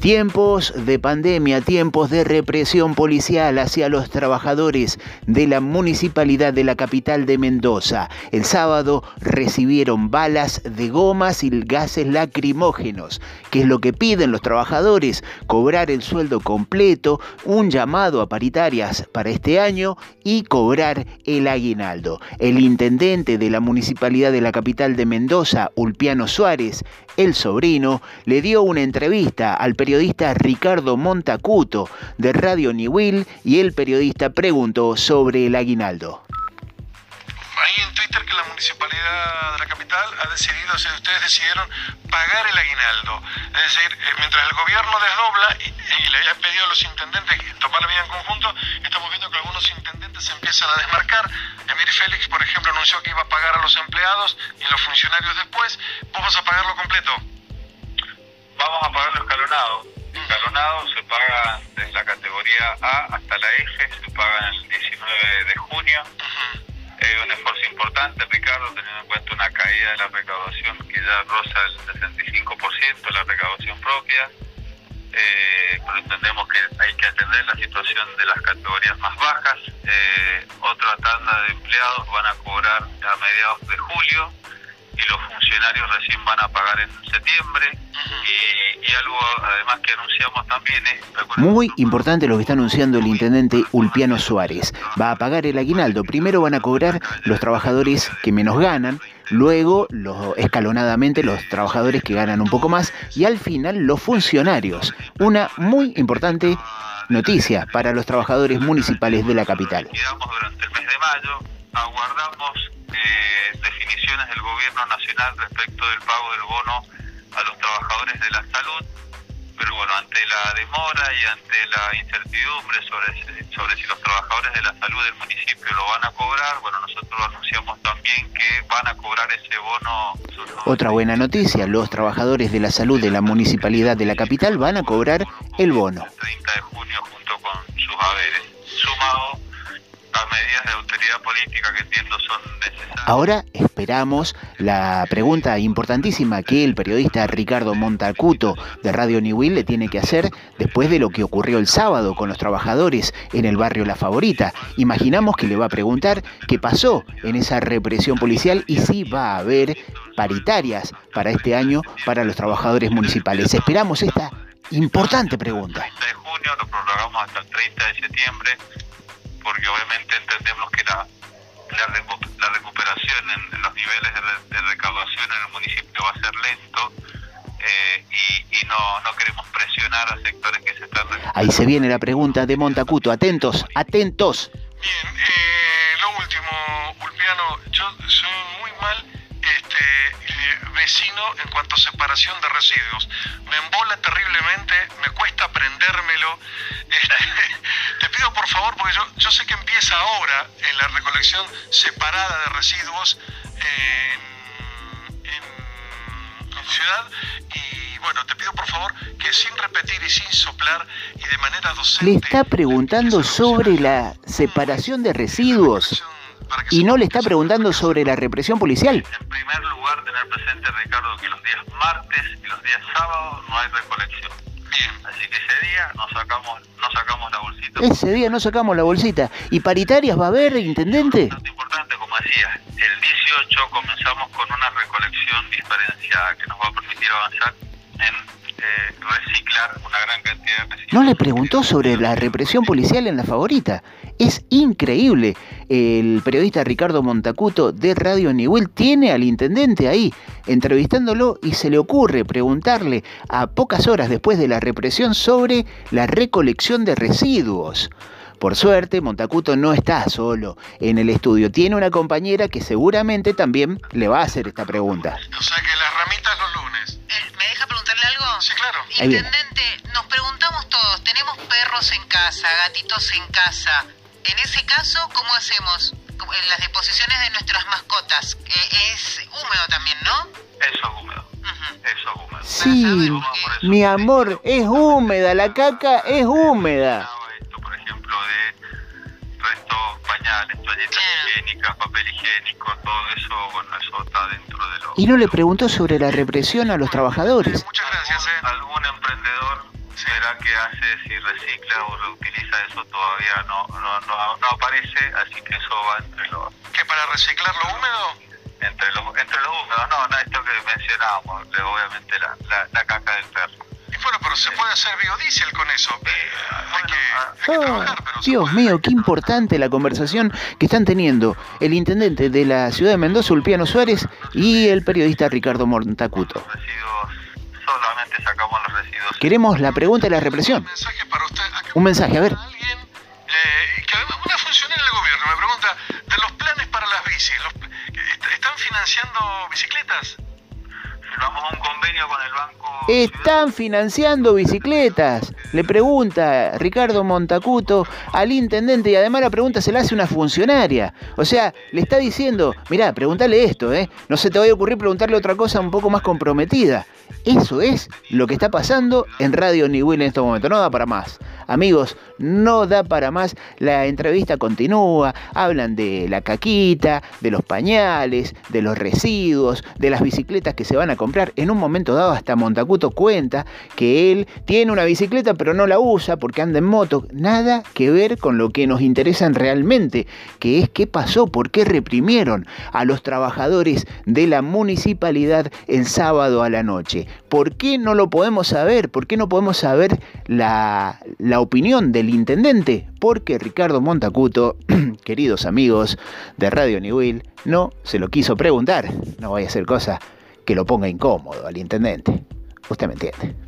Tiempos de pandemia, tiempos de represión policial hacia los trabajadores de la municipalidad de la capital de Mendoza. El sábado recibieron balas de gomas y gases lacrimógenos. ¿Qué es lo que piden los trabajadores? Cobrar el sueldo completo, un llamado a paritarias para este año y cobrar el aguinaldo. El intendente de la municipalidad de la capital de Mendoza, Ulpiano Suárez, el sobrino, le dio una entrevista al periodista Ricardo Montacuto de Radio Niwil y el periodista preguntó sobre el aguinaldo. Ahí en Twitter que la municipalidad de la capital ha decidido, o sea, ustedes decidieron pagar el aguinaldo. Es decir, eh, mientras el gobierno desdobla y, le haya pedido a los intendentes tomar la vida en conjunto, estamos viendo que algunos intendentes se empiezan a desmarcar. Emir Félix, por ejemplo, anunció que iba a pagar a los empleados y los funcionarios después. ¿Vos vas a pagarlo completo? Vamos a pagarlo escalonado. Escalonado se paga desde la categoría A hasta la F, se paga el 19 de junio. Es un esfuerzo importante, Ricardo, teniendo en cuenta una caída de la recaudación que ya roza el 65% de la recaudación propia. Eh, pero entendemos que hay que atender la situación de las categorías más bajas. Eh, otra tanda de empleados van a cobrar a mediados de julio y los funcionarios recién van a pagar en septiembre. y, algo además que anunciamos también es... Muy importante lo que está anunciando el intendente Ulpiano Suárez. Va a pagar el aguinaldo. Primero van a cobrar los trabajadores que menos ganan, luego los, escalonadamente los trabajadores que ganan un poco más y al final los funcionarios. Una muy importante noticia para los trabajadores municipales de la capital. Durante el mes de mayo aguardamos del gobierno nacional respecto del pago del bono a los trabajadores de la salud, pero bueno, ante la demora y ante la incertidumbre sobre, sobre si los trabajadores de la salud del municipio lo van a cobrar, bueno, nosotros anunciamos también que van a cobrar ese bono. Otra buena noticia, los trabajadores de la salud de la municipalidad de la capital van a cobrar el bono. El 30 de junio junto con sus haberes, sumado medidas de autoridad política que entiendo son necesarias. Ahora esperamos la pregunta importantísima que el periodista Ricardo Montacuto de Radio New le tiene que hacer después de lo que ocurrió el sábado con los trabajadores en el barrio La Favorita. Imaginamos que le va a preguntar qué pasó en esa represión policial y si va a haber paritarias para este año para los trabajadores municipales. Esperamos esta importante pregunta. El 30 de junio lo prorrogamos hasta el 30 de septiembre porque obviamente entendemos que la, la, recuperación en, los niveles de, recaudación en el municipio va a ser lento eh, y, no, no, queremos presionar a sectores que se están... Ahí se viene la pregunta de Montacuto, atentos, atentos. Bien, eh, lo último, Ulpiano, yo soy muy mal este, vecino en cuanto a separación de residuos. Me embola terriblemente, me cuesta aprendérmelo. Te pido por favor, porque yo, yo sé que empieza ahora en la recolección separada de residuos en, en, ciudad y bueno, te pido por favor que sin repetir y sin soplar y de manera docente... Le está preguntando sobre la separación de residuos y no le está preguntando sobre la represión policial. En primer lugar, tener presente, Ricardo, que los días martes y los días sábados no hay recolección. Bien. Así que ese día no sacamos, no sacamos la bolsita. Ese día no sacamos la bolsita. ¿Y paritarias va a haber, intendente? Es importante, como decía, el 18 comenzamos con una recolección diferenciada que nos va a permitir avanzar en eh, reciclar una gran cantidad de residuos. No le preguntó sobre la represión policial en la favorita. Es increíble. El periodista Ricardo Montacuto de Radio Nivel tiene al intendente ahí entrevistándolo y se le ocurre preguntarle a pocas horas después de la represión sobre la recolección de residuos. Por suerte, Montacuto no está solo en el estudio. Tiene una compañera que seguramente también le va a hacer esta pregunta. O sea que las ramitas los Sí, claro. Intendente, nos preguntamos todos, tenemos perros en casa, gatitos en casa. En ese caso, ¿cómo hacemos? En las deposiciones de nuestras mascotas. Eh, es húmedo también, ¿no? Eso es húmedo. Eso es húmedo. Sí, mi amor, es húmeda, la caca es húmeda. Toallitas higiénicas, papel higiénico, todo eso, bueno, eso está dentro de lo... Y no le preguntó sobre la represión a los trabajadores. Muchas gracias, ¿eh? Algún emprendedor verá qué hace, si recicla o reutiliza, eso todavía no, no, no, no aparece, así que eso va entre los... ¿Qué, para reciclar lo húmedo? Entre los, entre los húmedos, no, no, esto que mencionábamos, obviamente la, la, la caca del perro. Bueno, pero se puede hacer biodiesel con eso. Eh, hay que, hay que Ah, trabajar, pero Dios mío, qué importante la conversación que están teniendo el intendente de la ciudad de Mendoza, Ulpiano Suárez, y el periodista Ricardo Montacuto. Los residuos, solamente sacamos los residuos. Queremos la pregunta de la Un represión. mensaje para usted. Acá Un mensaje, a ver. Convenio con el banco. Están financiando bicicletas. Le pregunta Ricardo Montacuto al intendente y además la pregunta se la hace una funcionaria. O sea, le está diciendo, mirá, pregúntale esto, ¿eh? No se te vaya a ocurrir preguntarle otra cosa un poco más comprometida. Eso es lo que está pasando en Radio Niwil en este momento. No da para más. Amigos, no da para más. La entrevista continúa. Hablan de la caquita, de los pañales, de los residuos, de las bicicletas que se van a comprar. En un momento dado hasta Montacuto cuenta que él tiene una bicicleta pero no la usa porque anda en moto. Nada que ver con lo que nos interesa realmente, que es qué pasó, por qué reprimieron a los trabajadores de la municipalidad el sábado a la noche. ¿Por qué no lo podemos saber? ¿Por qué no podemos saber la, la opinión del intendente? Porque Ricardo Montacuto, queridos amigos de Radio Niwil, no se lo quiso preguntar. No vaya a ser cosa que lo ponga incómodo al intendente. Usted me entiende.